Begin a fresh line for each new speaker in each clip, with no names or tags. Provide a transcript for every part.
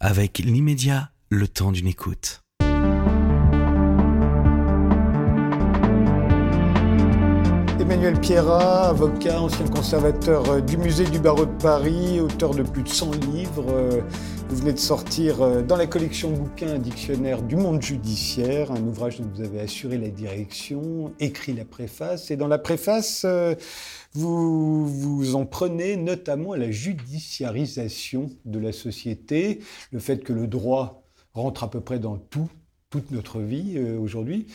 avec l'immédiat, le temps d'une écoute.
Emmanuel Pierrat, avocat, ancien conservateur euh, du musée du barreau de Paris, auteur de plus de 100 livres. euh, Vous venez de sortir euh, dans la collection bouquins un dictionnaire du monde judiciaire, un ouvrage dont vous avez assuré la direction, écrit la préface. Et dans la préface, vous vous en prenez notamment à la judiciarisation de la société, le fait que le droit rentre à peu près dans tout, toute notre vie aujourd'hui.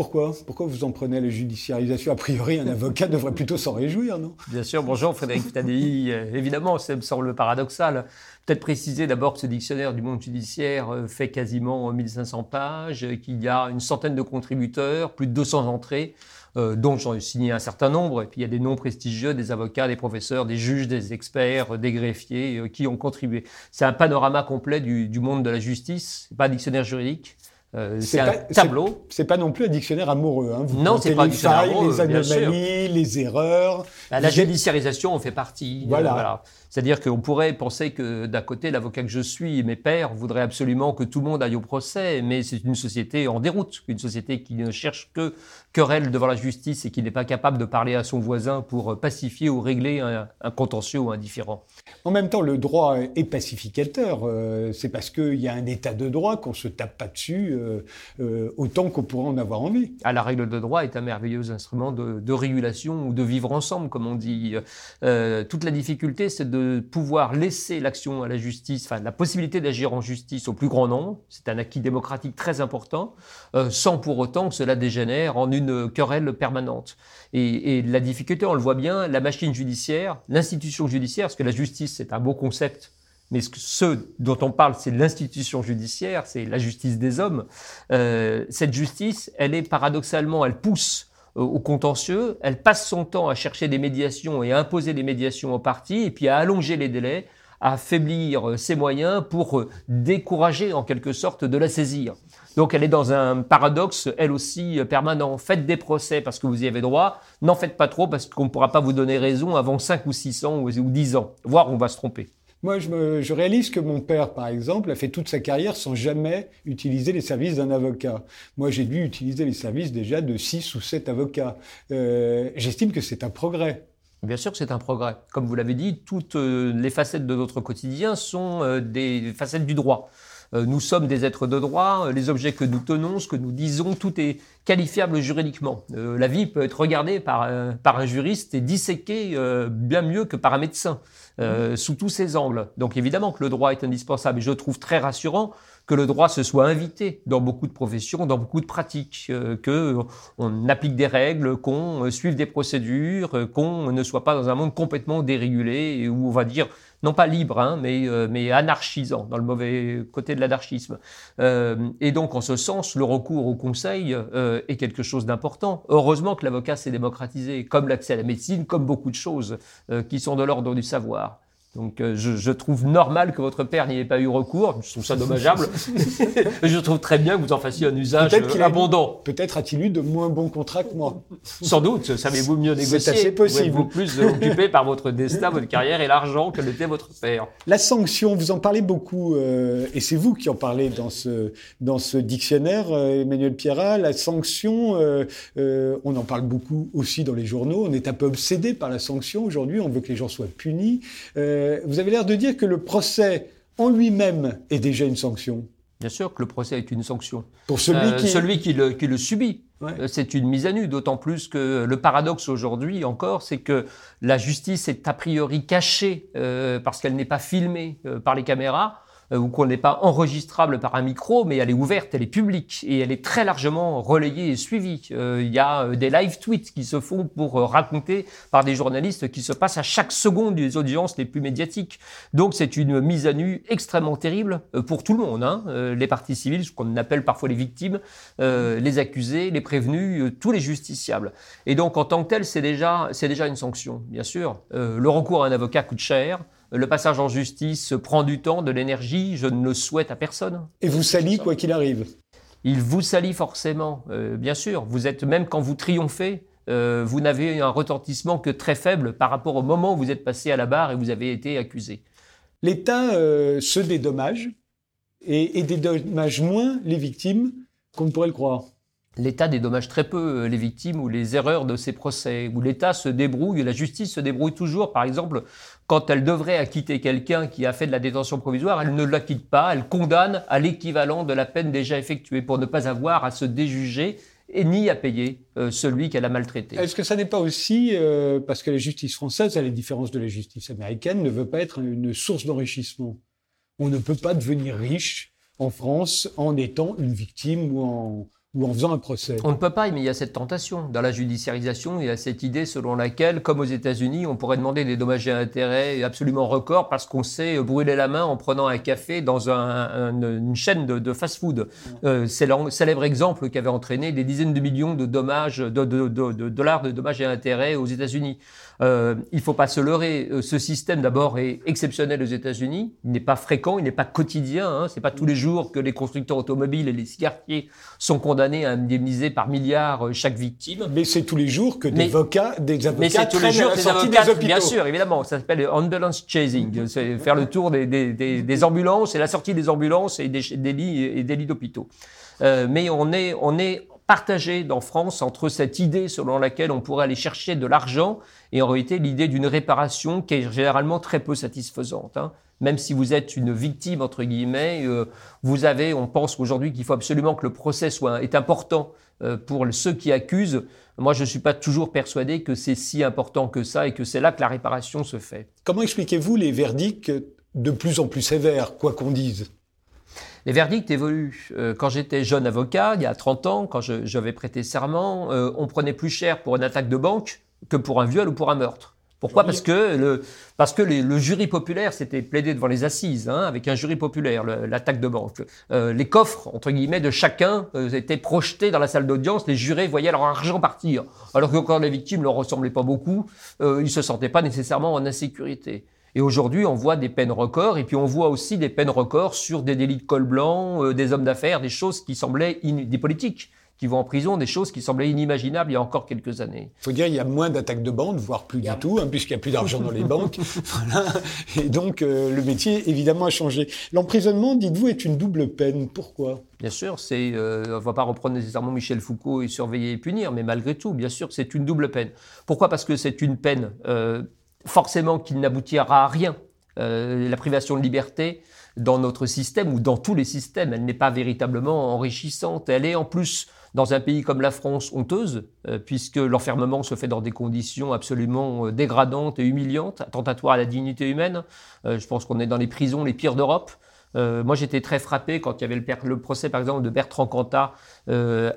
Pourquoi? Pourquoi vous en prenez la judiciarisation? A priori, un avocat devrait plutôt s'en réjouir, non?
Bien sûr, bonjour Frédéric Tadei. Euh, évidemment, ça me semble paradoxal. Peut-être préciser d'abord que ce dictionnaire du monde judiciaire euh, fait quasiment 1500 pages, euh, qu'il y a une centaine de contributeurs, plus de 200 entrées, dont j'en ai signé un certain nombre. Et puis il y a des noms prestigieux, des avocats, des professeurs, des juges, des experts, des greffiers qui ont contribué. C'est un panorama complet du, du monde de la justice, pas un dictionnaire juridique. Euh, c'est un
pas- c'est-
tableau.
C'est pas non plus un dictionnaire amoureux. Hein. Vous
Non, c'est pas un
les
dictionnaire
failles,
amoureux,
les anomalies, les erreurs.
Bah, la judiciarisation en fait partie. euh,
Voilà.
C'est-à-dire qu'on pourrait penser que d'un côté, l'avocat que je suis et mes pairs voudraient absolument que tout le monde aille au procès, mais c'est une société en déroute, une société qui ne cherche que querelle devant la justice et qui n'est pas capable de parler à son voisin pour pacifier ou régler un, un contentieux ou un différend.
En même temps, le droit est pacificateur. Euh, c'est parce qu'il y a un état de droit qu'on se tape pas dessus euh, euh, autant qu'on pourrait en avoir envie.
Ah, la règle de droit est un merveilleux instrument de, de régulation ou de vivre ensemble, comme on dit. Euh, toute la difficulté, c'est de pouvoir laisser l'action à la justice, enfin la possibilité d'agir en justice au plus grand nombre. C'est un acquis démocratique très important, euh, sans pour autant que cela dégénère en une querelle permanente. Et, la difficulté, on le voit bien, la machine judiciaire, l'institution judiciaire, parce que la justice, c'est un beau concept. Mais ce, dont on parle, c'est l'institution judiciaire, c'est la justice des hommes. Euh, cette justice, elle est paradoxalement, elle pousse euh, au contentieux, elle passe son temps à chercher des médiations et à imposer des médiations aux parties, et puis à allonger les délais, à affaiblir euh, ses moyens pour euh, décourager en quelque sorte de la saisir. Donc elle est dans un paradoxe, elle aussi, euh, permanent. Faites des procès parce que vous y avez droit, n'en faites pas trop parce qu'on ne pourra pas vous donner raison avant 5 ou 6 ans ou 10 ans, voire on va se tromper.
Moi, je, réalise que mon père, par exemple, a fait toute sa carrière sans jamais utiliser les services d'un avocat. Moi, j'ai dû utiliser les services déjà de six ou sept avocats. Euh, J'estime que c'est un progrès.
Bien sûr que c'est un progrès. Comme vous l'avez dit, toutes euh, les facettes de notre quotidien sont euh, des facettes du droit. Nous sommes des êtres de droit, les objets que nous tenons, ce que nous disons, tout est qualifiable juridiquement. La vie peut être regardée par, un juriste et disséquée bien mieux que par un médecin, euh, sous tous ses angles. Donc évidemment que le droit est indispensable et je trouve très rassurant que le droit se soit invité dans beaucoup de professions, dans beaucoup de pratiques, euh, que on applique des règles, qu'on euh, suive des procédures, euh, qu'on ne soit pas dans un monde complètement dérégulé où on va dire non pas libre, hein, mais, euh, mais anarchisant, dans le mauvais côté de l'anarchisme. Euh, et donc, en ce sens, le recours au conseil euh, est quelque chose d'important. Heureusement que l'avocat s'est démocratisé, comme l'accès à la médecine, comme beaucoup de choses euh, qui sont de l'ordre du savoir. Donc, euh, je, je trouve normal que votre père n'y ait pas eu recours. Je trouve ça dommageable. je trouve très bien que vous en fassiez un usage
a-
abondant.
Peut-être a-t-il eu de moins bons contrats que moi.
Sans doute, savez-vous mieux
C'est
négocier.
assez possible.
Ou êtes-vous plus occupé par votre destin, votre carrière et l'argent que l'était votre père?
La sanction, vous en parlez beaucoup, euh, et c'est vous qui en parlez dans ce, dans ce dictionnaire, euh, Emmanuel Pierrat. La sanction, on en parle beaucoup aussi dans les journaux. On est un peu obsédé par la sanction aujourd'hui. On veut que les gens soient punis. Euh, vous avez l'air de dire que le procès en lui-même est déjà une sanction.
Bien sûr que le procès est une sanction.
Pour celui
Euh,
qui...
celui qui le, qui le subit,
Ouais.
euh, c'est une mise à nu, d'autant plus que le paradoxe aujourd'hui encore, c'est que la justice est a priori cachée euh, parce qu'elle n'est pas filmée euh, par les caméras euh, ou qu'on n'est pas enregistrable par un micro, mais elle est ouverte, elle est publique et elle est très largement relayée et suivie. Euh, Il y a euh, des live tweets qui se font pour euh, raconter par des journalistes qui se passent à chaque seconde des audiences les plus médiatiques. Donc c'est une mise à nu extrêmement terrible euh, pour tout le monde, hein, euh, les parties civiles, ce qu'on appelle parfois les victimes, euh, les accusés, les prévenus, euh, tous les justiciables. Et donc en tant que tel, c'est déjà, déjà une sanction, bien sûr. Euh, le recours à un avocat coûte cher. Le passage en justice prend du temps, de l'énergie. Je ne le souhaite à personne.
Et vous salit quoi qu'il arrive.
Il vous salit forcément, euh, bien sûr. Vous êtes même quand vous triomphez, euh, vous n'avez un retentissement que très faible par rapport au moment où vous êtes passé à la barre et vous avez été accusé.
L'État euh, se dédommage et, et dédommage moins les victimes qu'on ne pourrait le croire.
L'État dédommage très peu les victimes ou les erreurs de ces procès, où l'État se débrouille, la justice se débrouille toujours. Par exemple, quand elle devrait acquitter quelqu'un qui a fait de la détention provisoire, elle ne l'acquitte pas, elle condamne à l'équivalent de la peine déjà effectuée pour ne pas avoir à se déjuger et ni à payer euh, celui qu'elle a maltraité.
Est-ce que ça n'est pas aussi euh, parce que la justice française, à la différence de la justice américaine, ne veut pas être une source d'enrichissement On ne peut pas devenir riche en France en étant une victime ou en, ou en faisant un procès.
On ne peut pas, mais il y a cette tentation. Dans la judiciarisation, il y a cette idée selon laquelle, comme aux États-Unis, on pourrait demander des dommages et intérêts absolument records parce qu'on sait brûler la main en prenant un café dans un, une chaîne de, fast-food. Euh, c'est le célèbre exemple qui avait entraîné des dizaines de millions de dommages, de, de dollars de dommages et intérêts aux États-Unis. Euh, il faut pas se leurrer. Euh, ce système, d'abord, est exceptionnel aux États-Unis. Il n'est pas fréquent, il n'est pas quotidien. Hein. C'est pas tous les jours que les constructeurs automobiles et les cigarettiers sont condamnés à indemniser par milliards euh, chaque victime.
Mais c'est tous les jours que des avocats, des avocats
mais c'est tous les jours des avocats, bien sûr, évidemment. Ça s'appelle ambulance chasing. C'est faire le tour des, des, des, des, ambulances et la sortie des ambulances et des, des lits et des lits d'hôpitaux. Euh, mais on est, on est partagé dans France entre cette idée selon laquelle on pourrait aller chercher de l'argent et en réalité l'idée d'une réparation qui est généralement très peu satisfaisante. Hein. Même si vous êtes une victime entre guillemets, euh, vous avez, on pense aujourd'hui qu'il faut absolument que le procès soit est important euh, pour ceux qui accusent. Moi, je ne suis pas toujours persuadé que c'est si important que ça et que c'est là que la réparation se fait.
Comment expliquez-vous les verdicts de plus en plus sévères, quoi qu'on dise?
Les verdicts évoluent. Euh, quand j'étais jeune avocat, il y a 30 ans, quand j'avais prêté serment, on prenait plus cher pour une attaque de banque que pour un viol ou pour un meurtre. Pourquoi? Parce que le, parce que le jury populaire s'était plaidé devant les assises, hein, avec un jury populaire, l'attaque de banque. Euh, les coffres, entre guillemets, de chacun étaient projetés dans la salle d'audience, les jurés voyaient leur argent partir. Alors que quand les victimes ne leur ressemblaient pas beaucoup, ils ne se sentaient pas nécessairement en insécurité. Et aujourd'hui, on voit des peines records, et puis on voit aussi des peines records sur des délits de col blanc, euh, des hommes d'affaires, des choses qui semblaient des politiques qui vont en prison, des choses qui semblaient inimaginables il y a encore quelques années.
Il faut dire qu'il y a moins d'attaques de banque, voire plus du tout, hein, puisqu'il n'y a plus d'argent dans les banques. Voilà. Et donc, euh, le métier, évidemment, a changé. L'emprisonnement, dites-vous, est une double peine. Pourquoi?
Bien sûr, c'est, euh, on ne va pas reprendre nécessairement Michel Foucault et surveiller et punir, mais malgré tout, bien sûr, c'est une double peine. Pourquoi? Parce que c'est une peine forcément qu'il n'aboutira à rien. Euh, la privation de liberté dans notre système ou dans tous les systèmes, elle n'est pas véritablement enrichissante. Elle est en plus dans un pays comme la France honteuse, euh, puisque l'enfermement se fait dans des conditions absolument euh, dégradantes et humiliantes, attentatoires à la dignité humaine. je pense qu'on est dans les prisons les pires d'Europe. moi, j'étais très frappé quand il y avait le, procès, par exemple, de Bertrand Cantat,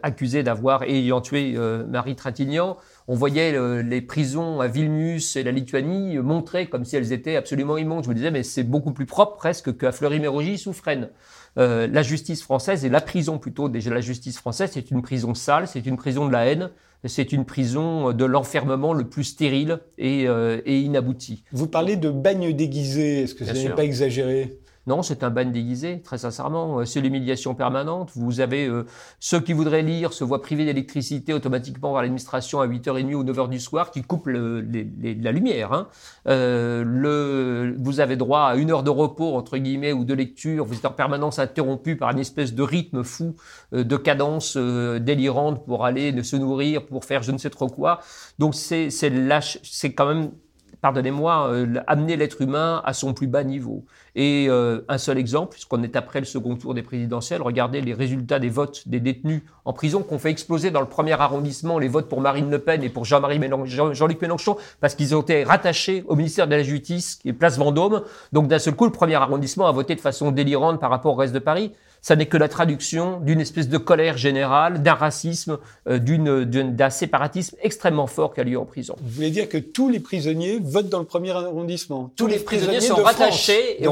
accusé d'avoir ayant tué Marie Trintignant on voyait euh, les prisons à Vilnius et la Lituanie montrer comme si elles étaient absolument immondes. Je me disais, mais c'est beaucoup plus propre presque qu'à Fleury-Mérogis ou Fresnes. Euh, la justice française et la prison plutôt, déjà la justice française, c'est une prison sale, c'est une prison de la haine, c'est une prison de l'enfermement le plus stérile et, euh, et, inabouti.
Vous parlez de bagne déguisé, est-ce que ce n'est pas exagéré?
Non, c'est un bagne déguisé, très sincèrement. Euh, c'est l'humiliation permanente. Vous avez euh, ceux qui voudraient lire se voient privés d'électricité automatiquement par l'administration à 8h30 ou 9h du soir qui coupe la lumière. Hein. Euh, le, vous avez droit à une heure de repos, entre guillemets, ou de lecture. Vous êtes en permanence interrompu par une espèce de rythme fou, de cadence délirante pour aller se nourrir, pour faire je ne sais trop quoi. Donc c'est c'est quand même pardonnez-moi, euh, amener l'être humain à son plus bas niveau. Et euh, un seul exemple, puisqu'on est après le second tour des présidentielles, regardez les résultats des votes des détenus en prison qu'on fait exploser dans le premier arrondissement les votes pour Marine Le Pen et pour Jean-Luc Mélenchon parce qu'ils ont été rattachés au ministère de la Justice qui place Vendôme. Donc d'un seul coup, le premier arrondissement a voté de façon délirante par rapport au reste de Paris ça n'est que la traduction d'une espèce de colère générale, d'un racisme, euh, d'un séparatisme extrêmement fort qui a lieu en prison.
Vous voulez dire que tous les prisonniers votent dans le premier arrondissement?
Tous, les, prisonniers, sont rattachés, et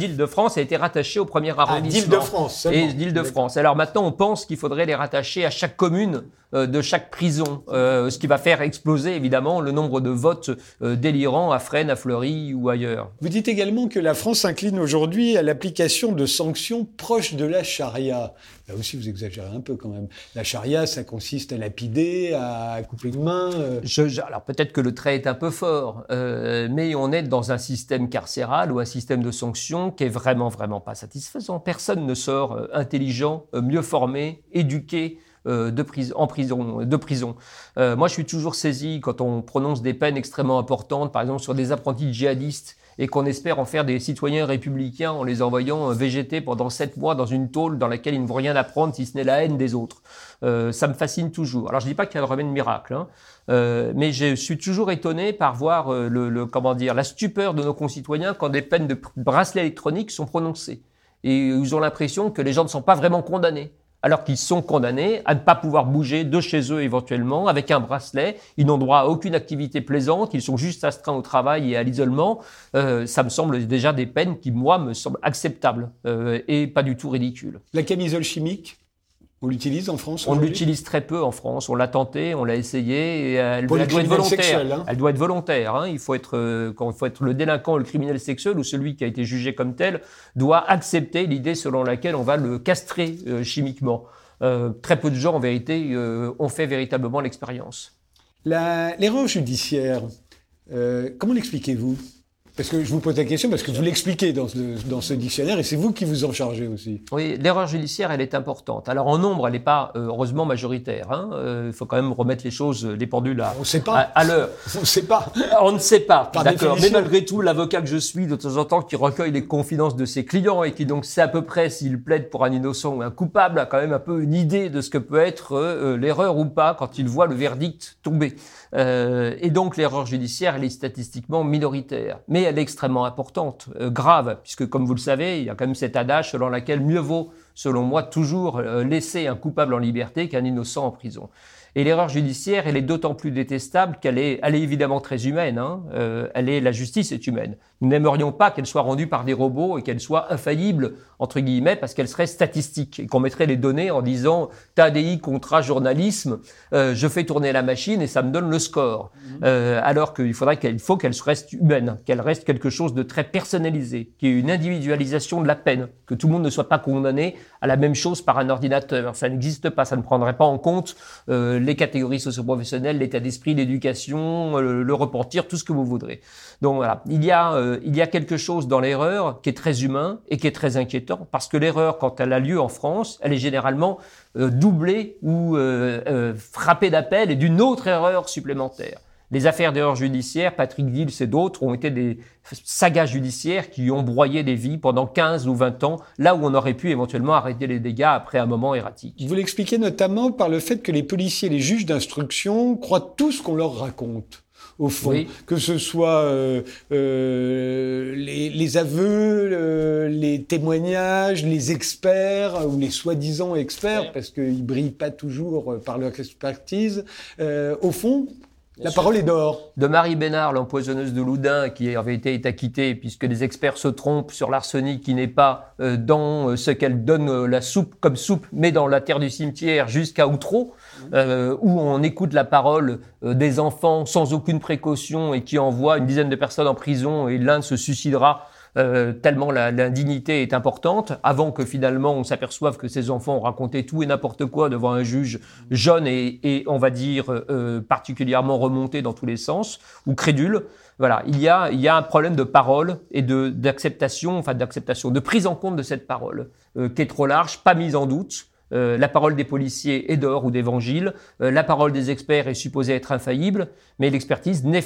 l'Île-de-France a été rattaché au premier ah, arrondissement.
d'Île-de-France.
Et d'Île-de-France. Alors maintenant, on pense qu'il faudrait les rattacher à chaque commune de chaque prison, ce qui va faire exploser évidemment le nombre de votes délirants à Fresnes, à Fleury ou ailleurs.
Vous dites également que la France s'incline aujourd'hui à l'application de sanctions proches de la charia. Là aussi, vous exagérez un peu quand même. La charia, ça consiste à lapider, à couper une main.
alors peut-être que le trait est un peu fort, mais on est dans un système carcéral ou un système de sanctions qui est vraiment, vraiment pas satisfaisant. Personne ne sort euh, intelligent, euh, mieux formé, éduqué euh, de en prison. moi, je suis toujours saisi quand on prononce des peines extrêmement importantes, par exemple sur des apprentis djihadistes, et qu'on espère en faire des citoyens républicains en les envoyant végéter pendant sept mois dans une tôle dans laquelle ils ne vont rien apprendre si ce n'est la haine des autres. ça me fascine toujours. Alors je dis pas qu'il y a un remède miracle, hein, mais je suis toujours étonné par voir le, le, comment dire la stupeur de nos concitoyens quand des peines de bracelet électronique sont prononcées et ils ont l'impression que les gens ne sont pas vraiment condamnés alors qu'ils sont condamnés à ne pas pouvoir bouger de chez eux éventuellement avec un bracelet. Ils n'ont droit à aucune activité plaisante, ils sont juste astreints au travail et à l'isolement. Euh, ça me semble déjà des peines qui, moi, me semblent acceptables euh, et pas du tout ridicules.
La camisole chimique? On l'utilise en France
On l'utilise très peu en France. On l'a tenté, on l'a essayé. Et elle, doit être volontaire. Hein. Elle doit être volontaire. Hein. Il faut être euh, quand il faut être le délinquant, le criminel sexuel ou celui qui a été jugé comme tel doit accepter l'idée selon laquelle on va le castrer euh, chimiquement. Euh, très peu de gens en vérité ont fait véritablement l'expérience.
L'erreur judiciaire, comment l'expliquez-vous? Parce que je vous pose la question parce que vous l'expliquez dans ce, dans ce dictionnaire et c'est vous qui vous en chargez aussi.
Oui, l'erreur judiciaire, elle est importante. Alors en nombre, elle n'est pas euh, heureusement majoritaire. Hein. Euh, il faut quand même remettre les choses, les pendules à,
On sait pas.
à, l'heure.
On ne sait pas.
On ne sait pas. D'accord. Mais malgré tout, l'avocat que je suis, de temps en temps, qui recueille les confidences de ses clients et qui donc sait à peu près s'il plaide pour un innocent ou un coupable, a quand même un peu une idée de ce que peut être euh, l'erreur ou pas quand il voit le verdict tomber. Euh, et donc l'erreur judiciaire, elle est statistiquement minoritaire, mais elle est extrêmement importante, euh, grave, puisque comme vous le savez, il y a quand même cet adage selon lequel mieux vaut, selon moi, toujours euh, laisser un coupable en liberté qu'un innocent en prison. Et l'erreur judiciaire, elle est d'autant plus détestable qu'elle est, elle est évidemment très humaine. Hein. Euh, elle est, la justice est humaine. Nous n'aimerions pas qu'elle soit rendue par des robots et qu'elle soit infaillible entre guillemets parce qu'elle serait statistique et qu'on mettrait les données en disant TADI contre journalisme, euh, je fais tourner la machine et ça me donne le score. Mhm. Euh, alors qu'il faudrait qu'elle faut qu'elle reste humaine, qu'elle reste quelque chose de très personnalisé, qui est une individualisation de la peine, que tout le monde ne soit pas condamné à la même chose par un ordinateur. Ça n'existe pas, ça ne prendrait pas en compte euh, les catégories socioprofessionnelles, l'état d'esprit, l'éducation, euh, le repentir, tout ce que vous voudrez. Donc voilà, il y a, euh, il y a quelque chose dans l'erreur qui est très humain et qui est très inquiétant, parce que l'erreur, quand elle a lieu en France, elle est généralement doublée ou frappée d'appel et d'une autre erreur supplémentaire. Les affaires d'erreur judiciaire, Patrick Dills et d'autres ont été des sagas judiciaires qui ont broyé des vies pendant 15 ou 20 ans, là où on aurait pu éventuellement arrêter les dégâts après un moment erratique.
Vous l'expliquez notamment par le fait que les policiers et les juges d'instruction croient tout ce qu'on leur raconte au fond, que ce soit euh, euh, les, aveux, les témoignages, les experts ou les soi-disant experts, parce qu'ils brillent pas toujours par leur expertise. Euh, au fond, la parole est d'or.
De Marie Bénard, l'empoisonneuse de Loudun, qui vérité est acquittée, puisque les experts se trompent sur l'arsenic qui n'est pas euh, dans euh, ce qu'elle donne euh, la soupe comme soupe, mais dans la terre du cimetière jusqu'à Outreau, où on écoute la parole des enfants sans aucune précaution et qui envoie une dizaine de personnes en prison et l'un se suicidera euh, tellement l'indignité est importante, avant que finalement on s'aperçoive que ces enfants ont raconté tout et n'importe quoi devant un juge jeune et, et on va dire euh, particulièrement remonté dans tous les sens ou crédule. Voilà, il y a, il y a un problème de parole et d'acceptation, enfin d'acceptation, de prise en compte de cette parole euh, qui est trop large, pas mise en doute. Euh, la parole des policiers est d'or ou d'évangile, euh, la parole des experts est supposée être infaillible, mais l'expertise n'est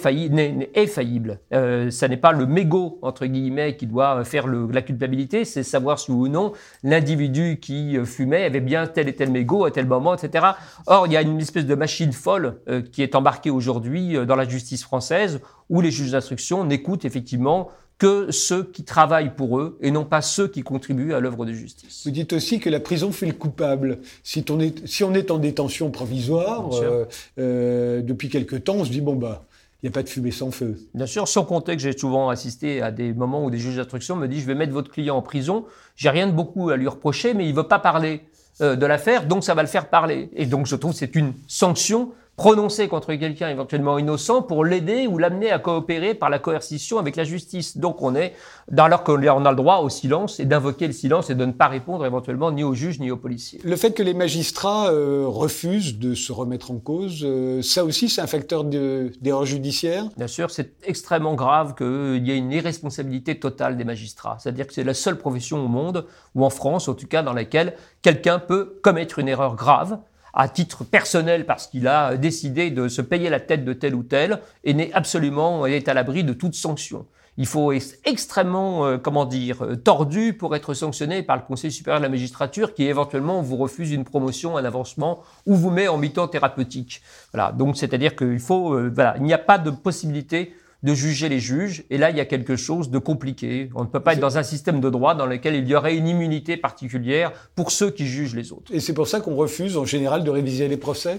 est faillible. Euh, ça n'est pas le mégot, entre guillemets, qui doit faire le, la culpabilité, c'est savoir si ou non l'individu qui fumait avait bien tel et tel mégot à tel moment, etc. Or, il y a une espèce de machine folle qui est embarquée aujourd'hui dans la justice française, où les juges d'instruction n'écoutent effectivement que ceux qui travaillent pour eux et non pas ceux qui contribuent à l'œuvre de justice.
Vous dites aussi que la prison fait le coupable. Si on est, si on est en détention provisoire, euh, euh, depuis quelque temps, on se dit, bon, bah, il n'y a pas de fumée sans feu.
Bien sûr, sans compter que j'ai souvent assisté à des moments où des juges d'instruction me disent, je vais mettre votre client en prison, j'ai rien de beaucoup à lui reprocher, mais il veut pas parler. euh, de l'affaire, donc ça va le faire parler. Et donc je trouve que c'est une sanction prononcée contre quelqu'un éventuellement innocent pour l'aider ou l'amener à coopérer par la coercition avec la justice. Donc on est, alors qu'on a le droit au silence et d'invoquer le silence et de ne pas répondre éventuellement ni aux juges ni aux policiers.
Le fait que les magistrats euh, refusent de se remettre en cause, euh, ça aussi c'est un facteur d'erreur judiciaire?
Bien sûr, c'est extrêmement grave qu'il y ait une irresponsabilité totale des magistrats. C'est-à-dire que c'est la seule profession au monde, ou en France en tout cas, dans laquelle quelqu'un peut commettre une erreur grave à titre personnel parce qu'il a décidé de se payer la tête de tel ou tel et n'est absolument est à l'abri de toute sanction. Il faut être extrêmement, euh, comment dire, euh, tordu pour être sanctionné par le Conseil supérieur de la magistrature qui éventuellement vous refuse une promotion, un avancement ou vous met en mi-temps thérapeutique. Voilà. Donc, c'est-à-dire qu'il faut, euh, voilà, il n'y a pas de possibilité de juger les juges. Et là, il y a quelque chose de compliqué. On ne peut pas être dans un système de droit dans lequel il y aurait une immunité particulière pour ceux qui jugent les autres.
Et c'est pour ça qu'on refuse en général de réviser les procès?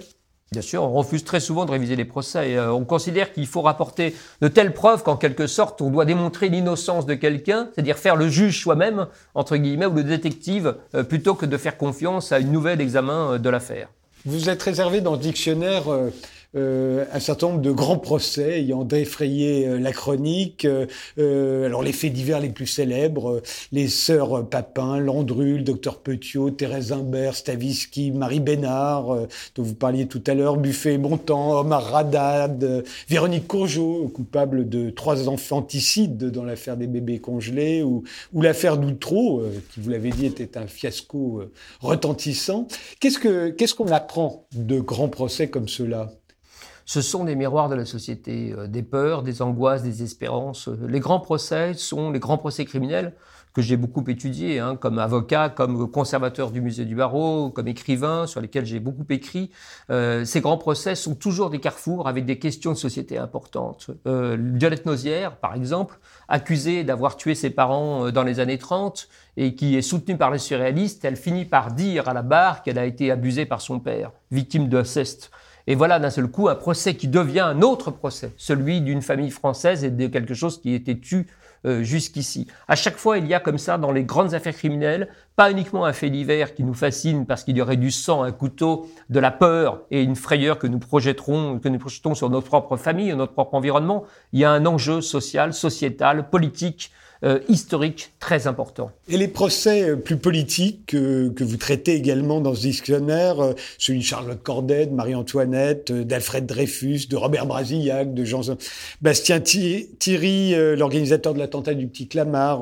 Bien sûr, on refuse très souvent de réviser les procès. Euh, on considère qu'il faut rapporter de telles preuves qu'en quelque sorte, on doit démontrer l'innocence de quelqu'un, c'est-à-dire faire le juge soi-même, entre guillemets, ou le détective, euh, plutôt que de faire confiance à une nouvelle examen euh, de l'affaire.
Vous êtes réservé dans le dictionnaire euh, un certain nombre de grands procès ayant défrayé euh, la chronique. Euh, alors les faits divers les plus célèbres, les sœurs Papin, Landru, le docteur Petiot, Thérèse Imbert, Stavisky, Marie Bénard, dont vous parliez tout à l'heure, Buffet et Bontemps, Omar Radad, Véronique Courgeot, coupable de trois enfanticides dans l'affaire des bébés congelés, ou, l'affaire d'Outreau, qui, vous l'avez dit, était un fiasco retentissant. Qu'est-ce qu'on qu'est-ce qu'on apprend de grands procès comme ceux-là?
Ce sont des miroirs de la société, euh, des peurs, des angoisses, des espérances. Les grands procès sont les grands procès criminels que j'ai beaucoup étudiés, hein, comme avocat, comme conservateur du musée du barreau, comme écrivain, sur lesquels j'ai beaucoup écrit. Euh, ces grands procès sont toujours des carrefours avec des questions de société importantes. Euh, Violette Nozière, par exemple, accusée d'avoir tué ses parents euh, dans les années 30 et qui est soutenue par les surréalistes, elle finit par dire à la barre qu'elle a été abusée par son père, victime d'inceste. Et voilà d'un seul coup un procès qui devient un autre procès, celui d'une famille française et de quelque chose qui était tu euh, jusqu'ici. À chaque fois, il y a comme ça dans les grandes affaires criminelles, pas uniquement un fait divers qui nous fascine parce qu'il y aurait du sang, un couteau, de la peur et une frayeur que nous projetterons, que nous projetons sur notre propre famille, notre propre environnement. Il y a un enjeu social, sociétal, politique, euh, historique très important.
Et les procès euh, plus politiques que vous traitez également dans ce dictionnaire, euh, celui de Charlotte Corday, de Marie-Antoinette, d'Alfred Dreyfus, de Robert Brasillac, de Jean-Bastien Thierry, l'organisateur de l'attentat du Petit Clamart,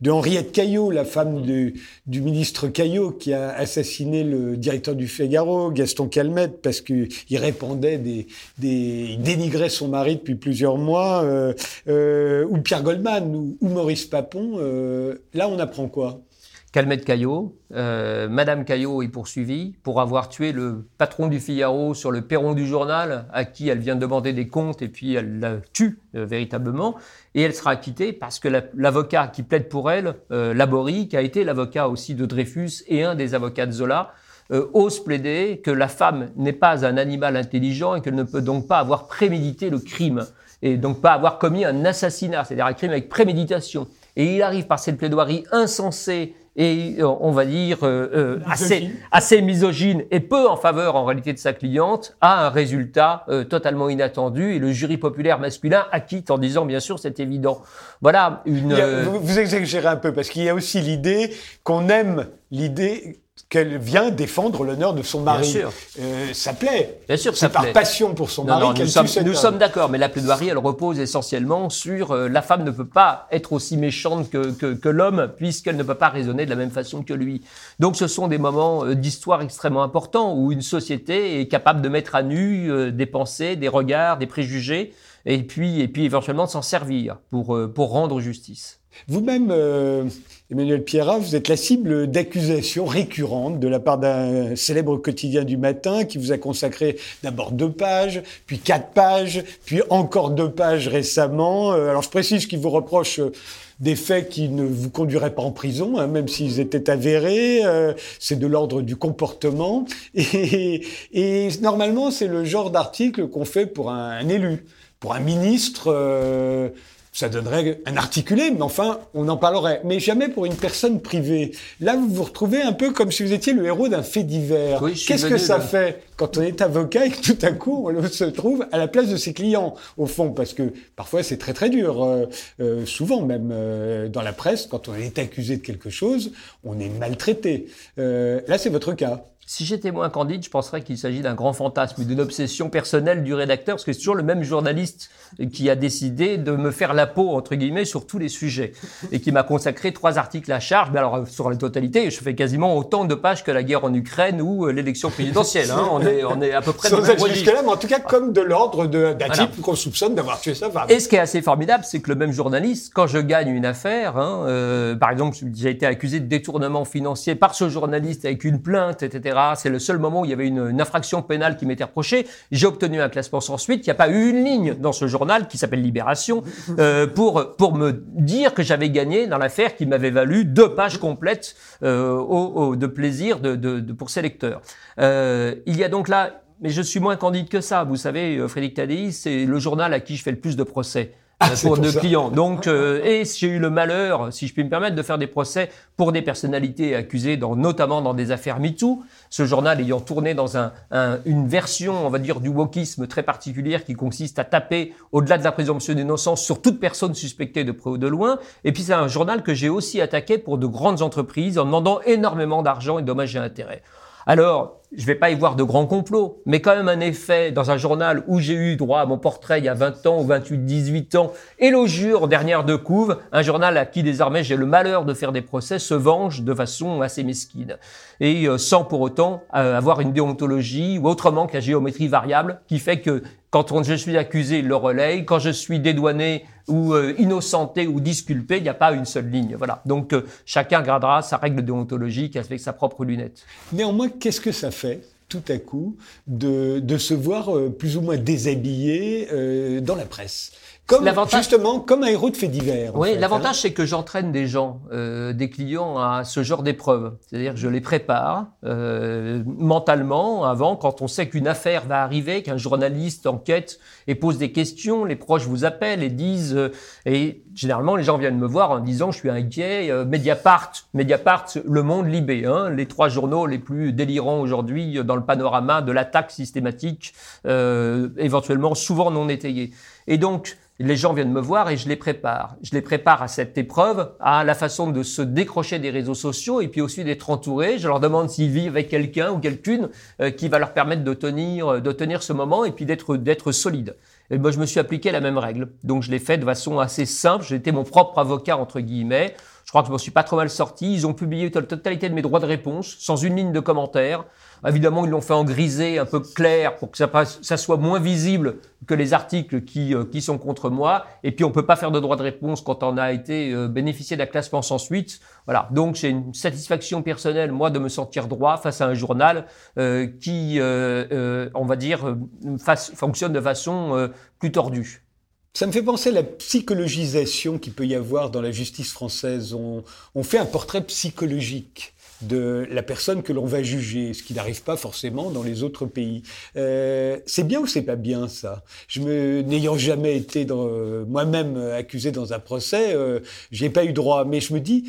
de Henriette Caillot, la femme du, ministre Caillot qui a assassiné le directeur du Figaro, Gaston Calmette, parce qu'il répandait des, des, dénigrait son mari depuis plusieurs mois, ou Pierre Goldman, ou, ou Maurice Maurice Papon, euh, là on apprend quoi?
Calmette Caillot, euh, Madame Caillot est poursuivie pour avoir tué le patron du Figaro sur le perron du journal, à qui elle vient demander des comptes et puis elle la tue euh, véritablement. Et elle sera acquittée parce que l'avocat qui plaide pour elle, Laborie, qui a été l'avocat aussi de Dreyfus et un des avocats de Zola, ose plaider que la femme n'est pas un animal intelligent et qu'elle ne peut donc pas avoir prémédité le crime et donc pas avoir commis un assassinat, c'est-à-dire un crime avec préméditation. Et il arrive par cette plaidoirie insensée et euh, on va dire euh, euh, assez, assez misogyne et peu en faveur en réalité de sa cliente, à un résultat totalement inattendu et le jury populaire masculin acquitte en disant bien sûr c'est évident. Voilà une.
vous, vous exagérez un peu parce qu'il y a aussi l'idée qu'on aime l'idée qu'elle vient défendre l'honneur de son mari.
Bien sûr.
Euh, ça plaît.
Bien sûr, ça
par passion pour son mari
qu'elle Nous, sommes, nous sommes d'accord, mais la plaidoirie, elle repose essentiellement sur euh, la femme ne peut pas être aussi méchante que, que, que l'homme, puisqu'elle ne peut pas raisonner de la même façon que lui. Donc ce sont des moments euh, d'histoire extrêmement importants où une société est capable de mettre à nu euh, des pensées, des regards, des préjugés, et puis, et puis éventuellement s'en servir pour, pour rendre justice.
Vous-même, euh, Emmanuel Pierrat, vous êtes la cible d'accusations récurrentes de la part d'un célèbre quotidien du matin qui vous a consacré d'abord deux pages, puis quatre pages, puis encore deux pages récemment. Euh, alors je précise qu'il vous reproche euh, des faits qui ne vous conduiraient pas en prison, hein, même s'ils étaient avérés. c'est de l'ordre du comportement. Et normalement, c'est le genre d'article qu'on fait pour un, élu, pour un ministre ça donnerait un articulé, mais enfin, on en parlerait. Mais jamais pour une personne privée. Là, vous vous retrouvez un peu comme si vous étiez le héros d'un fait divers.
Oui,
Qu'est-ce que ça fait quand on est avocat et que tout à coup, on se trouve à la place de ses clients, au fond? Parce que parfois, c'est très très dur. Euh, euh, souvent, même euh, dans la presse, quand on est accusé de quelque chose, on est maltraité. Euh, là, c'est votre cas.
Si j'étais moins candide, je penserais qu'il s'agit d'un grand fantasme, d'une obsession personnelle du rédacteur, parce que c'est toujours le même journaliste qui a décidé de me faire la peau, entre guillemets, sur tous les sujets, et qui m'a consacré trois articles à charge. Mais alors, sur la totalité, je fais quasiment autant de pages que la guerre en Ukraine ou euh, l'élection présidentielle. hein. On, est, on est à peu près
Sans être jusque-là, mais en tout cas, comme de l'ordre d'un
Voilà.
type qu'on soupçonne d'avoir tué sa femme.
Et ce qui est assez formidable, c'est que le même journaliste, quand je gagne une affaire, hein, euh, par exemple, j'ai été accusé de détournement financier par ce journaliste avec une plainte, etc. C'est le seul moment où il y avait une, une infraction pénale qui m'était reprochée. J'ai obtenu un classement sans suite. Il n'y a pas eu une ligne dans ce journal qui s'appelle Libération euh, pour pour me dire que j'avais gagné dans l'affaire qui m'avait valu deux pages complètes euh, au, au- de plaisir de, de, de- pour ses lecteurs. Euh, il y a donc là mais je suis moins candide que ça. Vous savez, euh, Frédéric Tadei, c'est le journal à qui je fais le plus de procès.
Ah,
pour
pour
de
ça.
clients. Donc, euh, et j'ai eu le malheur, si je puis me permettre, de faire des procès pour des personnalités accusées, dans, notamment dans des affaires MeToo. Ce journal ayant tourné dans un, un- une version, on va dire, du wokisme très particulière qui consiste à taper au-delà de la présomption d'innocence sur toute personne suspectée de près ou de loin. Et puis c'est un journal que j'ai aussi attaqué pour de grandes entreprises en demandant énormément d'argent et dommages et intérêts. Alors, je vais pas y voir de grands complots, mais quand même un effet dans un journal où j'ai eu droit à mon portrait il y a 20 ans ou 28, 18 ans, élogieux en dernière de couve, un journal à qui désormais j'ai le malheur de faire des procès se venge de façon assez mesquine. Et euh, sans pour autant euh, avoir une déontologie ou autrement que la géométrie variable qui fait que quand on- je suis accusé, le relaye. Quand je suis dédouané ou euh, innocenté ou disculpé, il n'y a pas une seule ligne. Voilà. Donc euh, chacun gardera sa règle déontologique avec sa propre lunette.
Néanmoins, qu'est-ce que ça fait tout à coup de, se voir euh, plus ou moins déshabillé dans la presse? Comme justement comme un héros de fait divers.
Oui, l'avantage
hein.
c'est que j'entraîne des gens, euh, des clients à ce genre d'épreuve. C'est-à-dire que je les prépare euh, mentalement avant, quand on sait qu'une affaire va arriver, qu'un journaliste enquête et pose des questions, les proches vous appellent et disent, euh, et généralement les gens viennent me voir en disant je suis inquiet. euh, Mediapart, Mediapart, Le Monde, Libé, hein, les trois journaux les plus délirants aujourd'hui dans le panorama de l'attaque systématique, euh, éventuellement souvent non étayée. Et donc les gens viennent me voir et je les prépare. Je les prépare à cette épreuve, à la façon de se décrocher des réseaux sociaux et puis aussi d'être entouré. Je leur demande s'ils vivent avec quelqu'un ou quelqu'une euh, qui va leur permettre de tenir, de tenir ce moment et puis d'être, d'être solide. Et moi, je me suis appliqué la même règle. Donc, je l'ai fait de façon assez simple. J'étais mon propre avocat, entre guillemets. Je crois que je m'en suis pas trop mal sorti. Ils ont publié la totalité de mes droits de réponse, sans une ligne de commentaire. Évidemment, ils l'ont fait en grisé, un peu clair, pour que ça, soit moins visible que les articles qui, euh, qui sont contre moi. Et puis, on peut pas faire de droit de réponse quand on a été euh, bénéficié d'un classement sans suite. Voilà. Donc, j'ai une satisfaction personnelle, moi, de me sentir droit face à un journal euh, qui, euh, euh, on va dire, euh, fonctionne de façon plus tordue.
Ça me fait penser à la psychologisation qu'il peut y avoir dans la justice française. On, on fait un portrait psychologique de la personne que l'on va juger, ce qui n'arrive pas forcément dans les autres pays. Euh, c'est bien ou c'est pas bien ça? Je me, n'ayant jamais été euh, moi-même accusé dans un procès, euh, j'ai pas eu droit. Mais je me dis,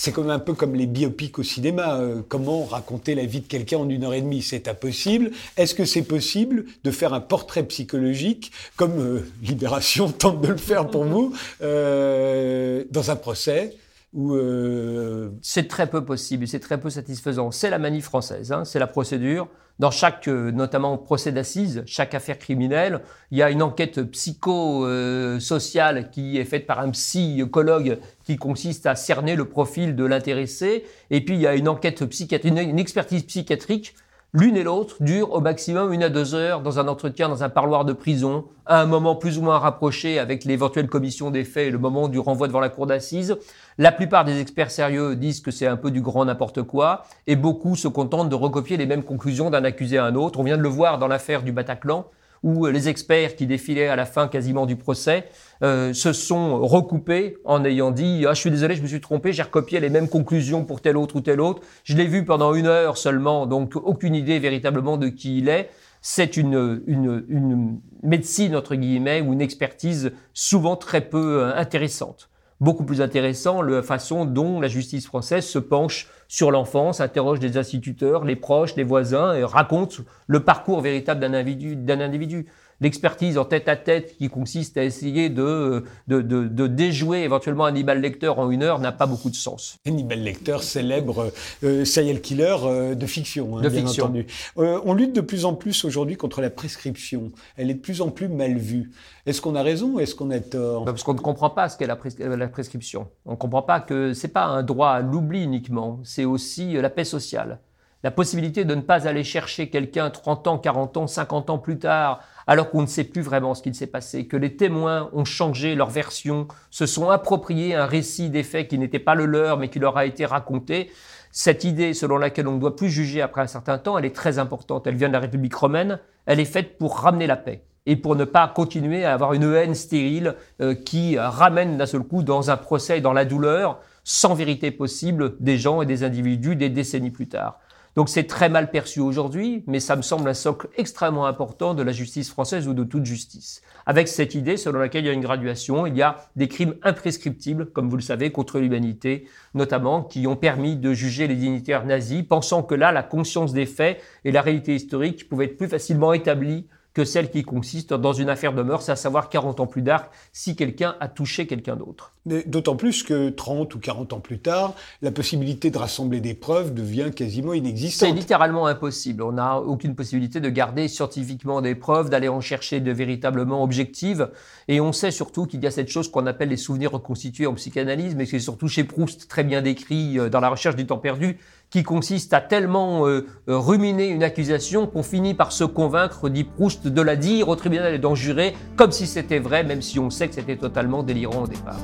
c'est comme un peu comme les biopics au cinéma. euh, comment raconter la vie de quelqu'un en une heure et demie C'est impossible. Est-ce que c'est possible de faire un portrait psychologique, comme euh, Libération tente de le faire pour vous, euh, dans un procès où, euh,
C'est très peu possible, c'est très peu satisfaisant. C'est la manie française, hein, c'est la procédure. Dans chaque, euh, notamment procès d'assises, chaque affaire criminelle, il y a une enquête psycho-sociale qui est faite par un psychologue qui consiste à cerner le profil de l'intéressé. Et puis il y a une enquête psychiatrique, une expertise psychiatrique. L'une et l'autre durent au maximum une à deux heures dans un entretien dans un parloir de prison, à un moment plus ou moins rapproché avec l'éventuelle commission des faits et le moment du renvoi devant la cour d'assises. La plupart des experts sérieux disent que c'est un peu du grand n'importe quoi, et beaucoup se contentent de recopier les mêmes conclusions d'un accusé à un autre. On vient de le voir dans l'affaire du Bataclan, où les experts qui défilaient à la fin quasiment du procès euh, se sont recoupés en ayant dit ah je suis désolé je me suis trompé j'ai recopié les mêmes conclusions pour tel autre ou tel autre je l'ai vu pendant une heure seulement donc aucune idée véritablement de qui il est c'est une, une, une, médecine, entre guillemets, ou une expertise souvent très peu euh, intéressante. Beaucoup plus intéressant la façon dont la justice française se penche sur l'enfance, interroge des instituteurs, les proches, les voisins, et raconte le parcours véritable d'un individu. D'un individu l'expertise en tête-à-tête qui consiste à essayer de, de, de, déjouer éventuellement Hannibal Lecter en une heure n'a pas beaucoup de sens.
Hannibal Lecter, célèbre euh, serial killer euh, de fiction, hein,
de
bien
fiction.
entendu. Euh, on lutte de plus en plus aujourd'hui contre la prescription. Elle est de plus en plus mal vue. Est-ce qu'on a raison ou est-ce qu'on a tort?
Parce qu'on ne comprend pas ce qu'est la, la, prescription. On ne comprend pas que c'est pas un droit à l'oubli uniquement, c'est aussi la paix sociale la possibilité de ne pas aller chercher quelqu'un 30 ans, 40 ans, 50 ans plus tard, alors qu'on ne sait plus vraiment ce qu'il s'est passé, que les témoins ont changé leur version, se sont appropriés un récit des faits qui n'était pas le leur, mais qui leur a été raconté. Cette idée selon laquelle on ne doit plus juger après un certain temps, elle est très importante. Elle vient de la République romaine, elle est faite pour ramener la paix et pour ne pas continuer à avoir une haine stérile euh, qui ramène d'un seul coup dans un procès, dans la douleur, sans vérité possible, des gens et des individus des décennies plus tard. Donc c'est très mal perçu aujourd'hui, mais ça me semble un socle extrêmement important de la justice française ou de toute justice. Avec cette idée selon laquelle il y a une graduation, il y a des crimes imprescriptibles, comme vous le savez, contre l'humanité, notamment, qui ont permis de juger les dignitaires nazis, pensant que là, la conscience des faits et la réalité historique pouvaient être plus facilement établies que celle qui consiste dans une affaire de mœurs, à savoir 40 ans plus tard, si quelqu'un a touché quelqu'un d'autre.
D'autant plus que 30 ou 40 ans plus tard, la possibilité de rassembler des preuves devient quasiment inexistante.
C'est littéralement impossible. On n'a aucune possibilité de garder scientifiquement des preuves, d'aller en chercher de véritablement objectives. Et on sait surtout qu'il y a cette chose qu'on appelle les souvenirs reconstitués en psychanalyse, mais c'est surtout chez Proust très bien décrit euh, dans la recherche du temps perdu, qui consiste à tellement euh, euh, ruminer une accusation qu'on finit par se convaincre, dit Proust, de la dire au tribunal et d'en jurer, comme si c'était vrai, même si on sait que c'était totalement délirant au départ.